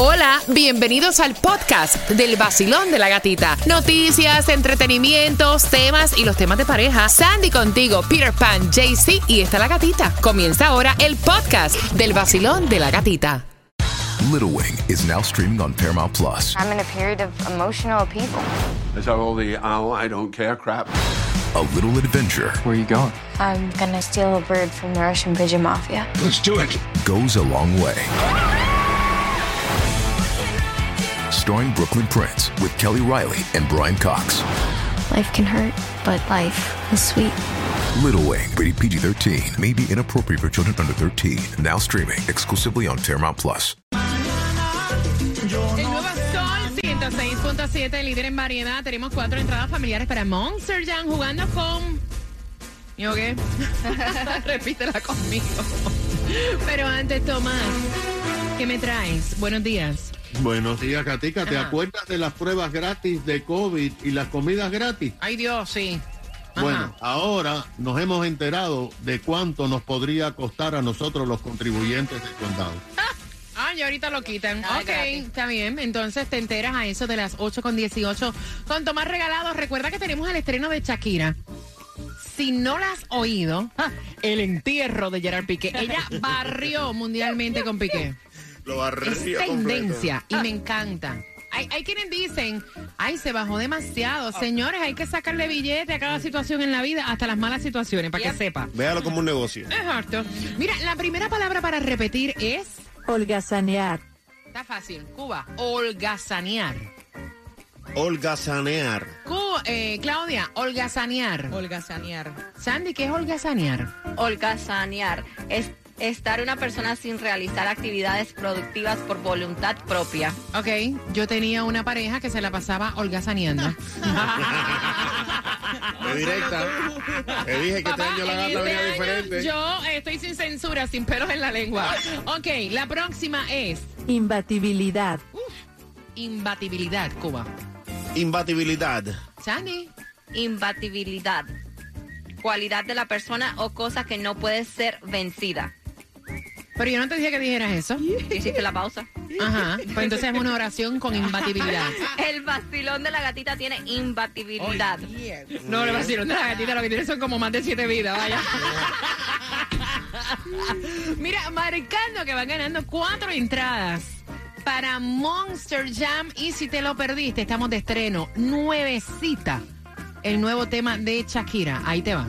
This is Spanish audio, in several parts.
Hola, bienvenidos al podcast del vacilón de la gatita. Noticias, entretenimientos, temas y los temas de pareja. Sandy contigo, Peter Pan, JC y está la gatita. Comienza ahora el podcast del vacilón de la gatita. Little Wing is now streaming on Paramount Plus. I'm in a period of emotional upheaval. Is that all the oh, I don't care crap? A little adventure Where are you going? I'm gonna steal a bird from the Russian pigeon mafia. Let's do it. goes a long way. Starring Brooklyn Prince with Kelly Riley and Brian Cox. Life can hurt, but life is sweet. Little Wing, rated PG 13, may be inappropriate for children under 13. Now streaming exclusively on Paramount Plus. El nuevo Sol 106.7, líder en variedad. Tenemos cuatro entradas familiares para Monster Jam jugando con. ¿Yo qué? Repítela conmigo. Pero antes, Tomás, ¿qué me traes? Buenos días. Buenos días, Katica. ¿Te Ajá. acuerdas de las pruebas gratis de COVID y las comidas gratis? Ay, Dios, sí. Ajá. Bueno, ahora nos hemos enterado de cuánto nos podría costar a nosotros los contribuyentes del condado. Ah, y ahorita lo quitan. Nada ok, está bien. Entonces te enteras a eso de las 8 con 18 con Tomás Regalado. Recuerda que tenemos el estreno de Shakira. Si no la has oído, el entierro de Gerard Piqué. Ella barrió mundialmente con Piqué. Lo Es tendencia y me encanta. Hay, hay quienes dicen, ay, se bajó demasiado. Señores, hay que sacarle billete a cada situación en la vida, hasta las malas situaciones, para que sepa. Véalo como un negocio. Exacto. Mira, la primera palabra para repetir es... Holgazanear. Está fácil. Cuba. Holgazanear. Holgazanear. Cu- eh, Claudia, holgazanear. Holgazanear. Sandy, ¿qué es holgazanear? Holgazanear es estar una persona sin realizar actividades productivas por voluntad propia. Ok, yo tenía una pareja que se la pasaba holgazaneando. De directa. Te dije que este Papá, año la gata este venía año diferente. Yo estoy sin censura, sin pelos en la lengua. Ok, la próxima es Imbatibilidad. imbatibilidad, Cuba. Imbatibilidad. Sandy. Imbatibilidad. Cualidad de la persona o cosa que no puede ser vencida. Pero yo no te dije que dijeras eso. Hiciste la pausa. Ajá. Pues entonces es una oración con imbatibilidad. El vacilón de la gatita tiene imbatibilidad. No, le vacilaron de la gatita, lo que tiene son como más de siete vidas, vaya. Mira, marcando que van ganando cuatro entradas para Monster Jam. Y si te lo perdiste, estamos de estreno. Nuevecita. El nuevo tema de Shakira. Ahí te va.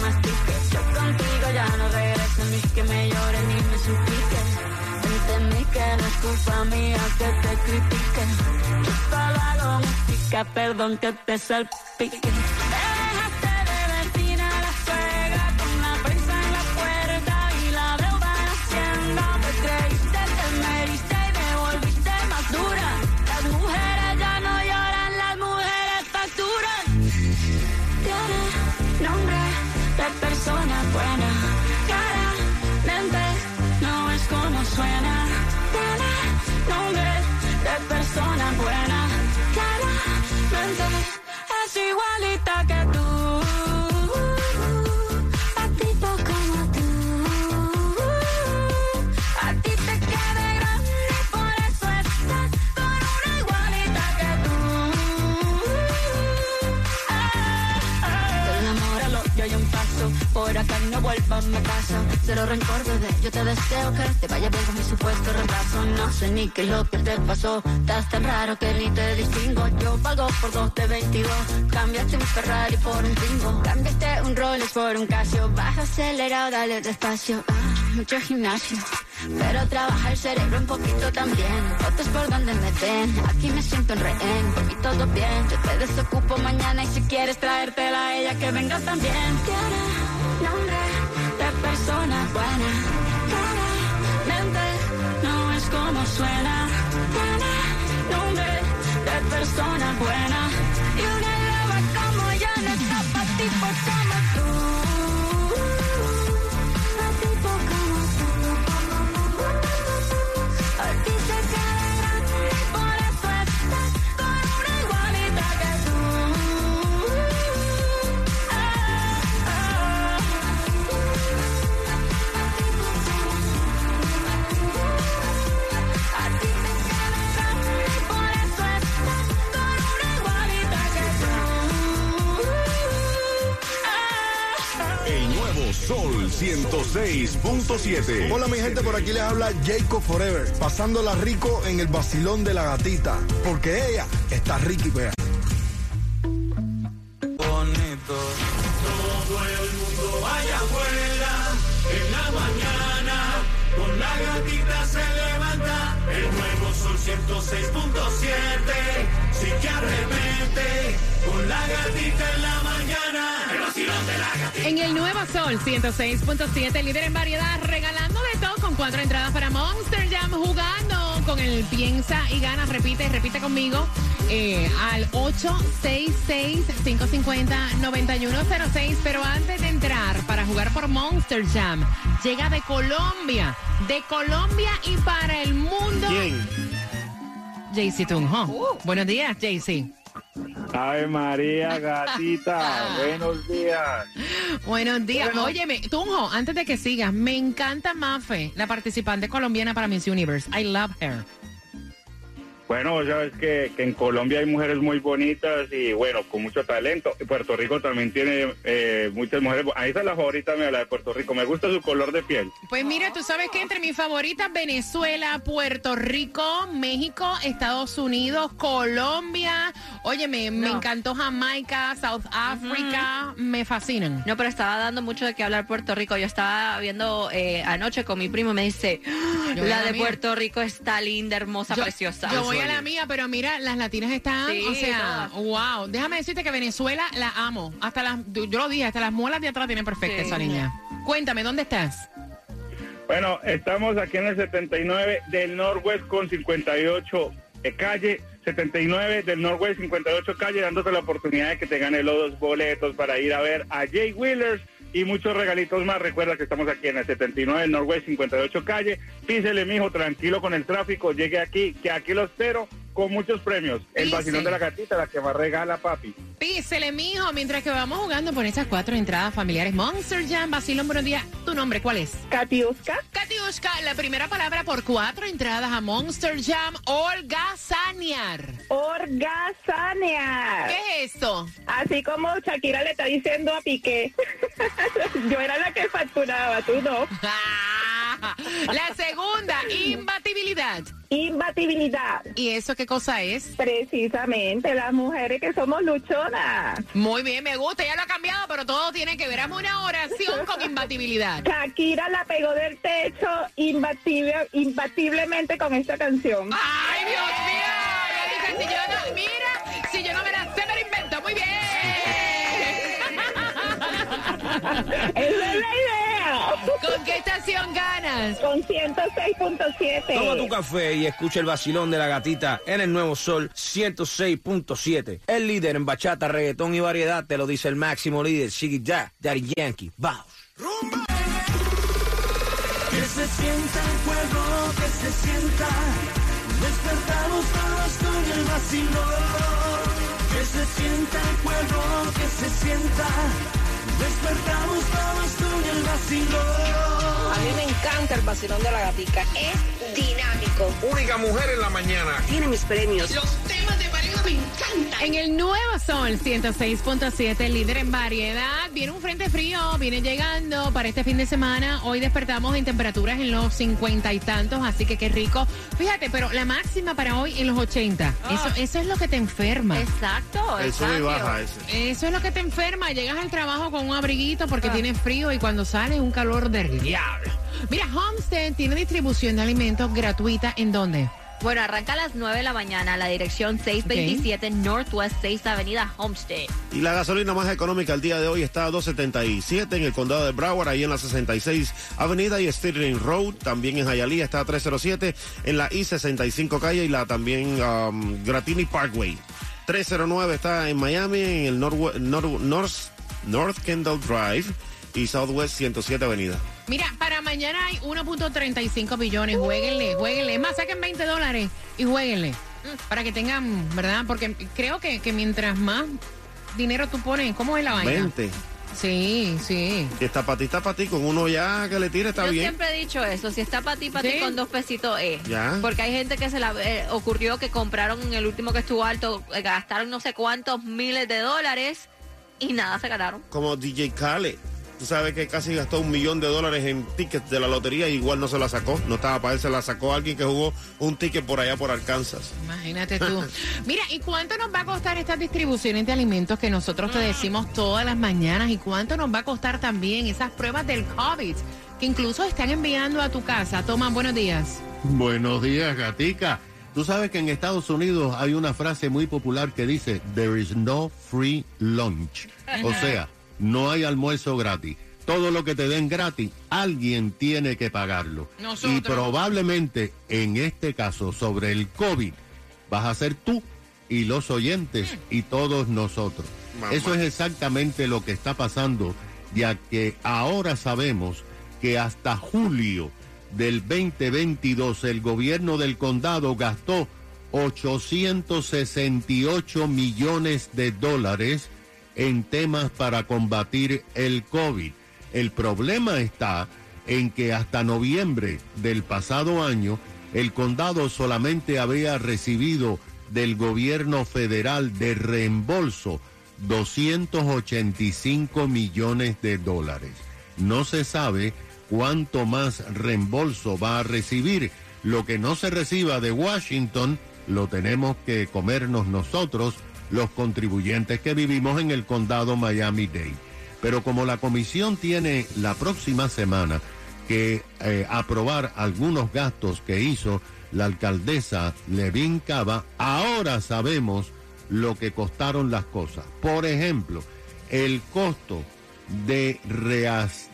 Trague, trague, mastique. Yo contigo ya no regreso ni que me llore ni me suplique. Entendí que no es culpa mía que te critique. Yo solo hago música, perdón que te salpique. Vuelva a mi casa. Cero rencor, bebé, yo te deseo que te vaya bien con mi supuesto reemplazo. No sé ni qué es lo que te pasó, estás tan raro que ni te distingo. Yo valgo por dos de 22, cambiaste un Ferrari por un Twingo. Cambiaste un Rolex por un Casio, baja acelerado, dale despacio. Ah, mucho gimnasio. Pero trabaja el cerebro un poquito también. Fotos por donde me ven. Aquí me siento en rehén. Por todo bien. Yo te desocupo mañana y si quieres traértela a ella que venga también. Persona buena. Claramente no es como suena. 106.7. Hola mi gente, por aquí les habla Jacob Forever, pasándola rico en el vacilón de la gatita, porque ella está rica y. Bonito. Todo el mundo vaya afuera en la mañana. Con la gatita se levanta el nuevo sol 106.7. Si te arrepente con la gatita en la mañana. El vacilón. En el Nuevo Sol 106.7, líder en variedad, regalando de todo con cuatro entradas para Monster Jam, jugando con el Piensa y Gana. Repite, repite conmigo eh, al 866-550-9106. Pero antes de entrar para jugar por Monster Jam, llega de Colombia, de Colombia y para el mundo. ¿Quién? JC Tunjo. Buenos días, JC. Ave María, gatita. Buenos días. Buenos días. Óyeme, Tunjo, antes de que sigas, me encanta Mafe, la participante colombiana para Miss Universe. I love her. Bueno, sabes que, que en Colombia hay mujeres muy bonitas y bueno, con mucho talento. Puerto Rico también tiene eh, muchas mujeres. Ahí está la favorita mía, la de Puerto Rico. Me gusta su color de piel. Pues mira, tú sabes que entre mis favoritas, Venezuela, Puerto Rico, México, Estados Unidos, Colombia. Oye, me, me encantó Jamaica, South Africa, me fascinan. No, pero estaba dando mucho de qué hablar Puerto Rico. Yo estaba viendo eh, anoche con mi primo y me dice, "Ah, Yo la la de mía". Puerto Rico está linda, hermosa, Yo- preciosa. Yo voy a la mía, pero mira, las latinas están, Sí, o sea, wow. Déjame decirte que Venezuela la amo. Hasta las, yo lo dije, hasta las muelas de atrás tienen perfecta Sí. esa niña. Cuéntame, ¿dónde estás? Bueno, estamos aquí en el 79 del Norwest con 58 eh, calle. 79 del Norwest 58 calle, dándote la oportunidad de que te gane los dos boletos para ir a ver a Jay Wheelers y muchos regalitos más. Recuerda que estamos aquí en el 79 del Norwest 58 calle. Písele, mijo, tranquilo con el tráfico. Llegue aquí, que aquí lo espero con muchos premios. El vacilón de la gatita, la que más regala, papi. Písele, mijo, mientras que vamos jugando por esas cuatro entradas familiares. Monster Jam, Basilón, buenos días. ¿Tu nombre cuál es? Katiuska. Katiuska, la primera palabra por cuatro entradas a Monster Jam, holgazanear. Orgazanear. ¿Qué es esto? Así como Shakira le está diciendo a Piqué. Yo era la que facturaba, tú no. La segunda, imbatibilidad. Imbatibilidad. ¿Y eso qué cosa es? Precisamente, las mujeres que somos luchonas. Muy bien, me gusta, ya lo ha cambiado, pero todo tiene que ver. Hazme una oración con imbatibilidad. Shakira la pegó del techo imbatible, imbatiblemente con esta canción. ¡Ay, Dios mío! Yo dije, si yo no, mira, si yo no me la sé, me la invento. Muy bien. Esa es la idea. ¿Con qué estación ganas? Con 106.7. Toma tu café y escucha el vacilón de la gatita en el nuevo sol 106.7. El líder en bachata, reggaetón y variedad te lo dice el máximo líder, Siggy Ya, Daddy Yankee. Vamos. Que se sienta el fuego, que se sienta. Despertamos todos con el vacilón. Que se sienta el fuego, que se sienta. Despertamos todos con el vacilón. A mí me encanta el vacilón de la gatica. Es dinámico. Única mujer en la mañana. Tiene mis premios. Los temas de me encanta. En el nuevo sol 106.7, líder en variedad. Viene un frente frío, viene llegando para este fin de semana. Hoy despertamos en temperaturas en los 50 y tantos, así que qué rico. Fíjate, pero la máxima para hoy en los 80. Eso, eso es lo que te enferma. Exacto. Eso y baja ese. Eso es lo que te enferma. Llegas al trabajo con un abriguito porque tienes frío y cuando sales un calor del diablo. Mira, Homestead tiene distribución de alimentos gratuita en dónde? Bueno, arranca a las 9 de la mañana la dirección 627 Northwest 6 Avenida Homestead. Y la gasolina más económica el día de hoy está a 2.77 en el condado de Broward, ahí en la 66 Avenida y Stirling Road. También en Hialeah está a 307 en la I-65 calle y la también um, Gratini Parkway. 309 está en Miami, en el North, North, North Kendall Drive y Southwest 107 Avenida. Mira, para mañana hay 1.35 billones. Jueguenle, jueguenle. Es más, saquen 20 dólares y jueguenle. Para que tengan, ¿verdad? Porque creo que, que mientras más dinero tú pones, ¿cómo es la vaina? 20. Sí, sí. Si está para ti, está para ti. Con uno ya que le tire está Yo bien. siempre he dicho eso, si está para ti, para ti Sí. con dos pesitos es. Ya. Porque hay gente que se la eh, ocurrió que compraron en el último que estuvo alto, eh, gastaron no sé cuántos miles de dólares y nada se ganaron. Como DJ Khaled. Tú sabes que casi gastó un millón de dólares en tickets de la lotería y igual no se la sacó. No estaba para él, se la sacó alguien que jugó un ticket por allá por Arkansas. Imagínate tú. Mira, ¿y cuánto nos va a costar estas distribuciones de alimentos que nosotros te decimos todas las mañanas? ¿Y cuánto nos va a costar también esas pruebas del COVID que incluso están enviando a tu casa? Toma, buenos días. Buenos días, gatica. Tú sabes que en Estados Unidos hay una frase muy popular que dice, there is no free lunch. O sea, no hay almuerzo gratis. Todo lo que te den gratis, alguien tiene que pagarlo. Nosotros. Y probablemente en este caso sobre el COVID, vas a ser tú y los oyentes y todos nosotros. Mamá. Eso es exactamente lo que está pasando, ya que ahora sabemos que hasta julio del 2022 el gobierno del condado gastó 868 millones de dólares en temas para combatir el COVID. El problema está en que hasta noviembre del pasado año el condado solamente había recibido del gobierno federal de reembolso 285 millones de dólares. No se sabe cuánto más reembolso va a recibir. Lo que no se reciba de Washington lo tenemos que comernos nosotros, los contribuyentes que vivimos en el condado Miami-Dade. Pero como la comisión tiene la próxima semana que eh, aprobar algunos gastos que hizo la alcaldesa Levin Cava, ahora sabemos lo que costaron las cosas. Por ejemplo, el costo de,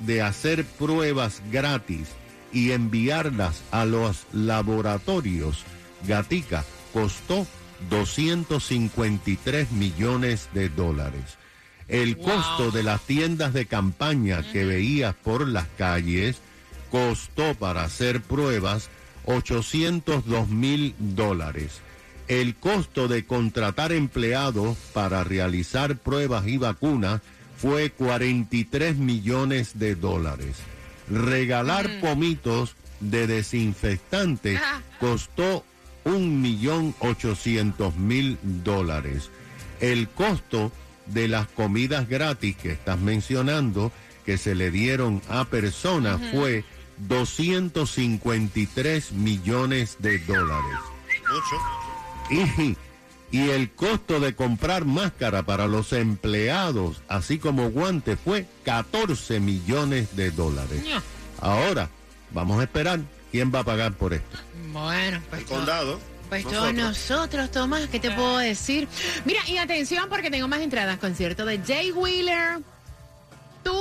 de hacer pruebas gratis y enviarlas a los laboratorios, Gatica, costó 253 millones de dólares. El costo de las tiendas de campaña que veías por las calles costó para hacer pruebas 802 mil dólares. El costo de contratar empleados para realizar pruebas y vacunas fue 43 millones de dólares. Regalar pomitos de desinfectante costó un millón ochocientos mil dólares. El costo de las comidas gratis que estás mencionando que se le dieron a personas fue 253 millones de dólares. Y, y el costo de comprar máscara para los empleados, así como guantes, fue 14 millones de dólares. Ahora, vamos a esperar quién va a pagar por esto. Bueno, pues El condado. Pues todos nosotros, Tomás, ¿qué te puedo decir? Mira, y atención porque tengo más entradas. Concierto de Jay Wheeler. ¿Tú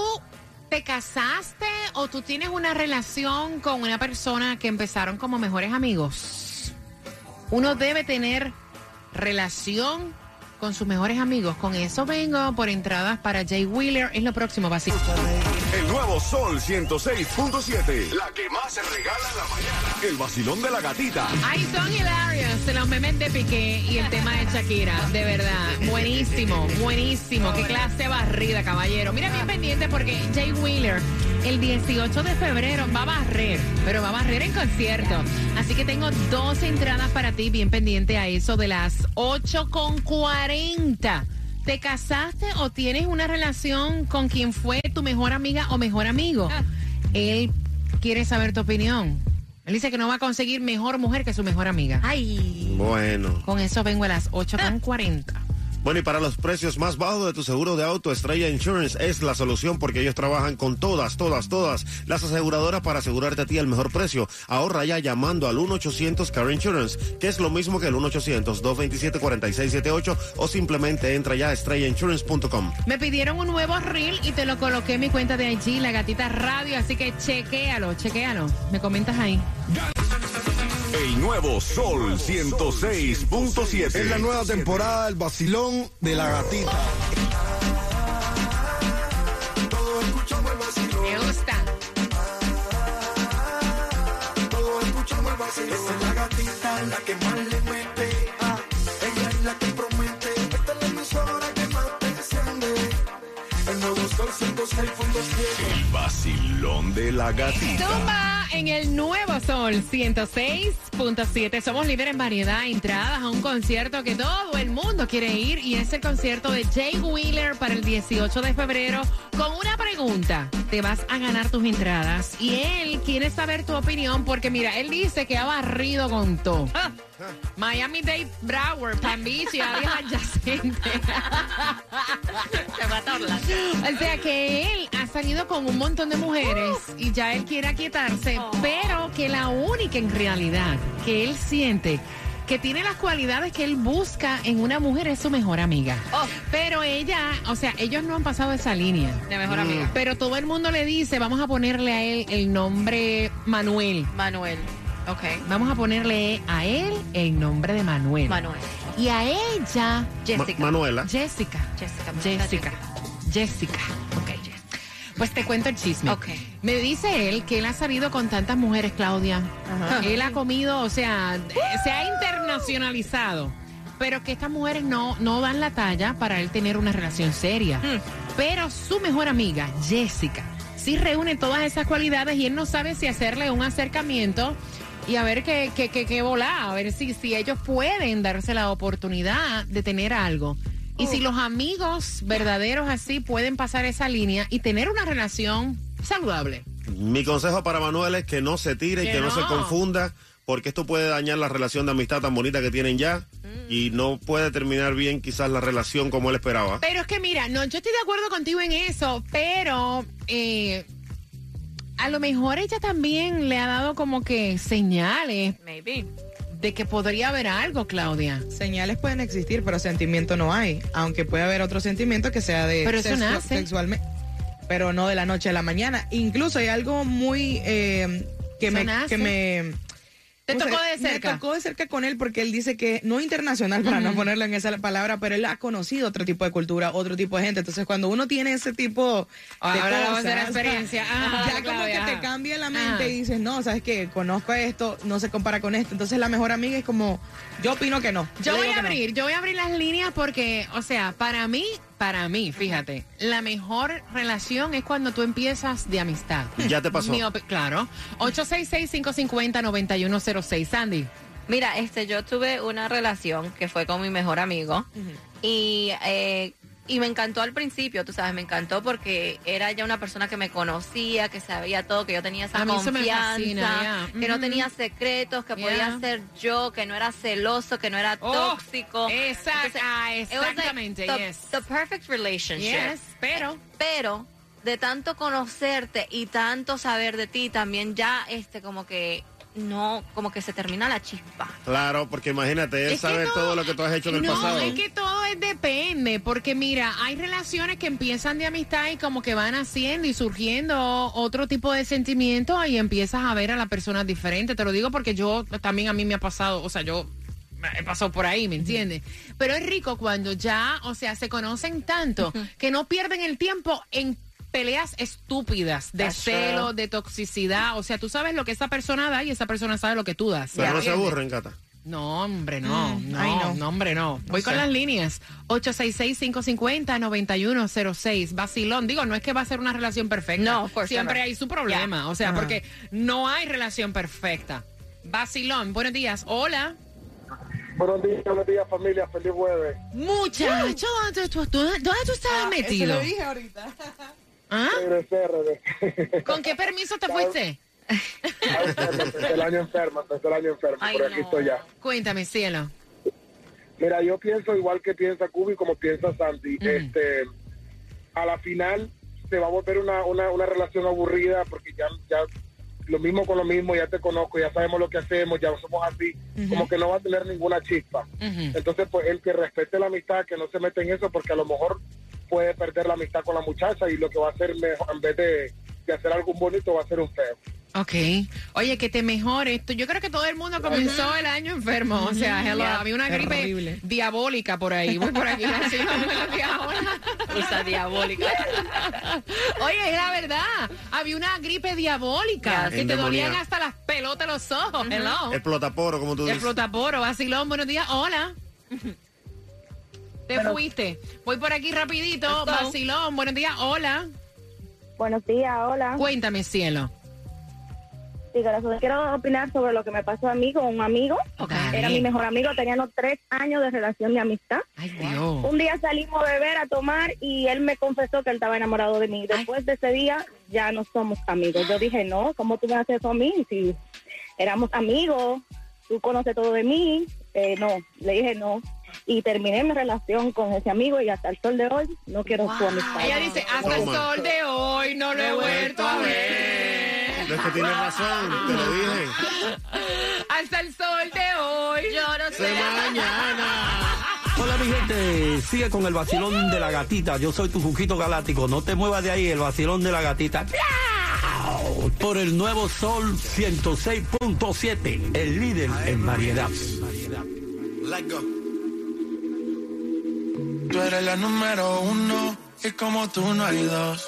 te casaste o tú tienes una relación con una persona que empezaron como mejores amigos? Uno debe tener relación con sus mejores amigos. Con eso vengo por entradas para Jay Wheeler. Es lo próximo, básico. El nuevo Sol 106.7. La que más se regala en la mañana. El vacilón de la gatita. Ay, son hilarious los memes de Piqué y el tema de Shakira, de verdad. Buenísimo, buenísimo. Qué clase barrida, caballero. Mira bien pendiente porque Jay Wheeler el 18 de febrero va a barrer, pero va a barrer en concierto. Así que tengo dos entradas para ti, bien pendiente a eso de las 8 con 40. ¿Te casaste o tienes una relación con quien fue tu mejor amiga o mejor amigo? Él quiere saber tu opinión. Él dice que no va a conseguir mejor mujer que su mejor amiga. Ay. Bueno. Con eso vengo a las 8 con 40. Bueno, y para los precios más bajos de tu seguro de auto, Estrella Insurance es la solución porque ellos trabajan con todas, todas, todas las aseguradoras para asegurarte a ti el mejor precio. Ahorra ya llamando al 1-800 Car Insurance, que es lo mismo que el 1-800-227-4678 o simplemente entra ya a estrellainsurance.com. Me pidieron un nuevo reel y te lo coloqué en mi cuenta de IG, La Gatita Radio, así que chequéalo, chequéalo. Me comentas ahí. El nuevo Sol 106.7. Es la nueva temporada del vacilón de la gatita. Me gusta. Todos escuchamos el vacilón. Esa es la gatita, la que más le mete. El vacilón de la gatita. Zumba en el nuevo Sol 106.7. Somos líderes en variedad, entradas a un concierto que todo el mundo quiere ir y es el concierto de Jay Wheeler para el 18 de febrero con una pregunta. Te vas a ganar tus entradas y él quiere saber tu opinión porque mira, él dice que ha barrido con todo. Miami Dade Broward, y áreas adyacentes. Se mata Orlando. O sea que él ha salido con un montón de mujeres y ya él quiere aquietarse, pero que la única en realidad que él siente que tiene las cualidades que él busca en una mujer es su mejor amiga. Pero ella, o sea, ellos no han pasado esa línea. De mejor amiga. Pero todo el mundo le dice, vamos a ponerle a él el nombre Manuel. Manuel. Ok. Vamos a ponerle a él el nombre de Manuel. Manuel. Y a ella, Jessica. Ma- Manuela. Jessica. Jessica. Jessica. Jessica. Ok. Pues te cuento el chisme. Ok. Me dice él que él ha salido con tantas mujeres, Claudia. Él ha comido, o sea, se ha internacionalizado. Pero que estas mujeres no, no dan la talla para él tener una relación seria. Pero su mejor amiga, Jessica, sí reúne todas esas cualidades y él no sabe si hacerle un acercamiento y a ver qué, qué, qué, qué volá, a ver si, si ellos pueden darse la oportunidad de tener algo. Y si los amigos verdaderos así pueden pasar esa línea y tener una relación saludable. Mi consejo para Manuel es que no se tire y Que no, se confunda, porque esto puede dañar la relación de amistad tan bonita que tienen ya y no puede terminar bien quizás la relación como él esperaba. Pero es que mira, no, yo estoy de acuerdo contigo en eso, pero eh, a lo mejor ella también le ha dado como que señales Maybe. de que podría haber algo, Claudia. Señales pueden existir, pero sentimiento no hay. Aunque puede haber otro sentimiento que sea de Pero eso nace. sexualmente, pero no de la noche a la mañana. Incluso hay algo muy eh, que, me, que me Te ¿cómo tocó de cerca. Me tocó de cerca con él porque él dice que no internacional para no ponerlo en esa palabra, pero él ha conocido otro tipo de cultura, otro tipo de gente. Entonces cuando uno tiene ese tipo de Ahora voz de la cosas, experiencia. Ajá, ya como que te ajá. cambia la mente Ajá. y dices, no, sabes que conozco esto, no se compara con esto. Entonces la mejor amiga es como, yo opino que no. Yo voy a no. abrir, yo voy a abrir las líneas porque, o sea, para mí, para mí, fíjate, la mejor relación es cuando tú empiezas de amistad. Ya te pasó. Mi claro. 866-550-9106. Sandy. Mira, este, yo tuve una relación que fue con mi mejor amigo y, eh, y me encantó al principio, tú sabes, me encantó porque era ya una persona que me conocía, que sabía todo, que yo tenía esa confianza, fascina, que no tenía secretos, que podía ser yo, que no era celoso, que no era Oh, tóxico. exact- Entonces, ah, was like exactamente, the, yes. the perfect relationship. Yes, pero- Pero de tanto conocerte y tanto saber de ti, también ya este como que no, como que se termina la chispa. Claro, porque imagínate, él Es sabe no, todo lo que tú has hecho en el no, pasado. es que todo es depende, porque mira, hay relaciones que empiezan de amistad y como que van haciendo y surgiendo otro tipo de sentimientos y empiezas a ver a la persona diferente. Te lo digo porque yo también a mí me ha pasado, o sea, yo he pasado por ahí, ¿me entiendes? Pero es rico cuando ya, o sea, se conocen tanto que no pierden el tiempo en peleas estúpidas de That's celo, true. de toxicidad. O sea, tú sabes lo que esa persona da y esa persona sabe lo que tú das. Pero no se aburren, Cata. No, hombre, no. Mm, no, ay, no. no. hombre, no. Voy No con sé. las líneas. 866-550-9106. Vacilón. Digo, no es que va a ser una relación perfecta. No, Siempre hay su problema. O sea, porque no hay relación perfecta. Vacilón. Buenos días. Hola. Buenos días, buenos días familia, feliz jueves. Muchacho, ¿dónde tú, tú- dónde tú estabas metido? Eso dije ahorita. ¿Ah? Regresé, regresé. ¿Con qué permiso te fuiste? Empecé el año enfermo, empecé el año enfermo, Ay, aquí no. estoy ya. Cuéntame, cielo. Mira, yo pienso igual que piensa Cubi, como piensa Santi. Este, a la final se va a volver una, una, una relación aburrida porque ya, ya lo mismo con lo mismo, ya te conozco, ya sabemos lo que hacemos, ya somos así, como que no va a tener ninguna chispa. Entonces, pues el que respete la amistad, que no se mete en eso, porque a lo mejor puede perder la amistad con la muchacha y lo que va a hacer mejor, en vez de, de hacer algo bonito, va a ser un feo. Ok. Oye, que te mejore esto. Yo creo que todo el mundo comenzó el año enfermo. O sea, hello, Yeah, había una gripe terrible. diabólica por ahí. Voy por aquí. hola. Cosa diabólica. Oye, es la verdad. Había una gripe diabólica. Yeah. Que te dolían hasta las pelotas los ojos. Hello. Explotaporo, como tú dices. Explotaporo, vacilón, buenos días, hola. Te fuiste. Voy por aquí rapidito, Let's go. vacilón, buenos días, hola. Buenos días, hola. Cuéntame, cielo. Sí, corazón, quiero opinar sobre lo que me pasó a mí con un amigo. Era mi mejor amigo, teníamos tres años de relación de amistad. Ay, Dios. Un día salimos a beber, a tomar y él me confesó que él estaba enamorado de mí. Después de ese día ya no somos amigos. Yo dije, no, ¿cómo tú me haces eso a mí? Si éramos amigos, tú conoces todo de mí. Eh, no, le dije no. Y terminé mi relación con ese amigo y hasta el sol de hoy no quiero su amistad. Ella dice, hasta el Wow. sol de hoy no lo he vuelto a ver. No es que tienes razón, te lo dije. Hasta el sol de hoy. Yo no sé. mañana. Hola mi gente, sigue con el vacilón de la gatita. Yo soy tu Juquito Galáctico. No te muevas de ahí, el vacilón de la gatita. Por el nuevo Sol 106.7, el líder en variedad. Tú eres la número uno y como tú no hay dos.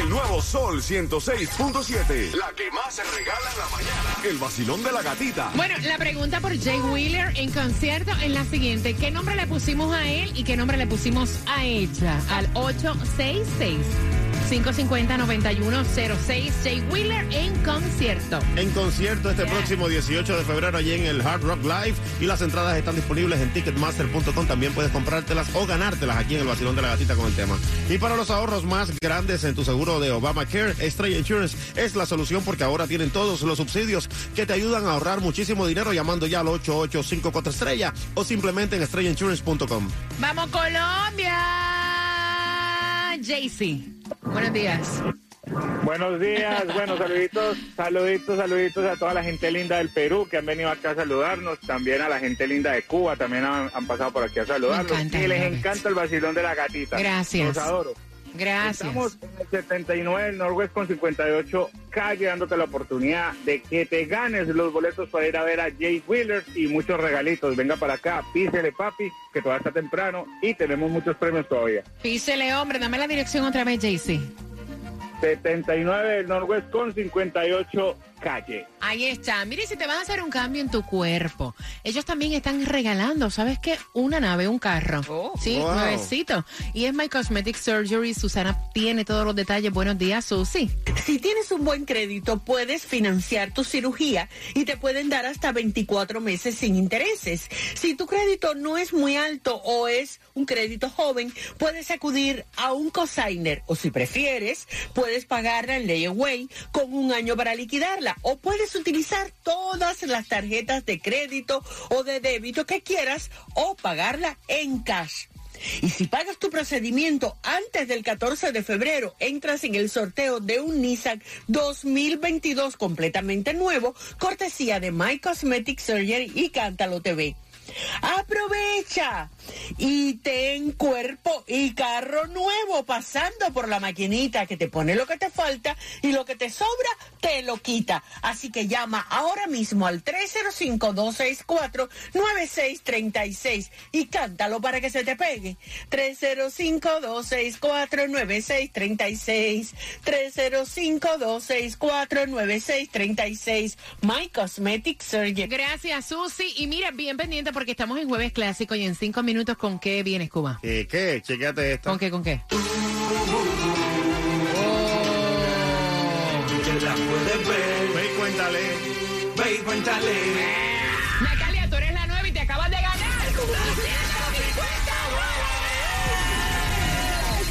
El nuevo Sol 106.7. La que más se regala en la mañana. El vacilón de la gatita. Bueno, la pregunta por Jay Wheeler en concierto es la siguiente. ¿Qué nombre le pusimos a él y qué nombre le pusimos a ella? Al 866-550-9106. Jay Wheeler en concierto. En concierto este próximo 18 de febrero allí en el Hard Rock Live y las entradas están disponibles en ticketmaster.com. También puedes comprártelas o ganártelas aquí en el vacilón de la gatita con el tema. Y para los ahorros más grandes en tu seguro de Obamacare, Estrella Insurance es la solución porque ahora tienen todos los subsidios que te ayudan a ahorrar muchísimo dinero llamando ya al 8854 estrella o simplemente en estrellainsurance.com. Vamos Colombia. Jaycee. Buenos días. Buenos días, bueno, saluditos, saluditos, saluditos a toda la gente linda del Perú que han venido acá a saludarnos, también a la gente linda de Cuba, también han, han pasado por aquí a saludarnos. Me encanta, y les encanta el vacilón de la gatita. Gracias. Los adoro. Gracias. Estamos en el 79 del Norwest con 58 calle, dándote la oportunidad de que te ganes los boletos para ir a ver a Jay Wheeler y muchos regalitos. Venga para acá, písele papi, que todavía está temprano y tenemos muchos premios todavía. Písele, hombre, dame la dirección otra vez, Jaycee. 79 del Norwest con 58 calle. Ahí está. Mire, si te vas a hacer un cambio en tu cuerpo, ellos también están regalando, ¿sabes qué? Una nave, un carro. sí, Wow. nuevecito. Y es My Cosmetic Surgery. Susana tiene todos los detalles. Buenos días, Susi. Si tienes un buen crédito, puedes financiar tu cirugía y te pueden dar hasta 24 meses sin intereses. Si tu crédito no es muy alto o es un crédito joven, puedes acudir a un cosigner o si prefieres, puedes pagarla en layaway con un año para liquidarla o puedes utilizar todas las tarjetas de crédito o de débito que quieras o pagarla en cash. Y si pagas tu procedimiento antes del 14 de febrero, entras en el sorteo de un Nissan 2022 completamente nuevo, cortesía de My Cosmetic Surgery y Cántalo TV. Aprovecha y ten cuerpo y carro nuevo pasando por la maquinita que te pone lo que te falta y lo que te sobra te lo quita. Así que llama ahora mismo al 305-264-9636 y cántalo para que se te pegue. 305-264-9636. 305-264-9636. My Cosmetic Surgery. Gracias, Susi. Y mira, bien pendiente porque estamos en Jueves Clásico y en cinco minutos, ¿con qué vienes, Cuba? ¿Qué? ¿Qué? Chequéate esta. ¿Con qué, con qué? Ver. Ve y cuéntale. Ve y cuéntale.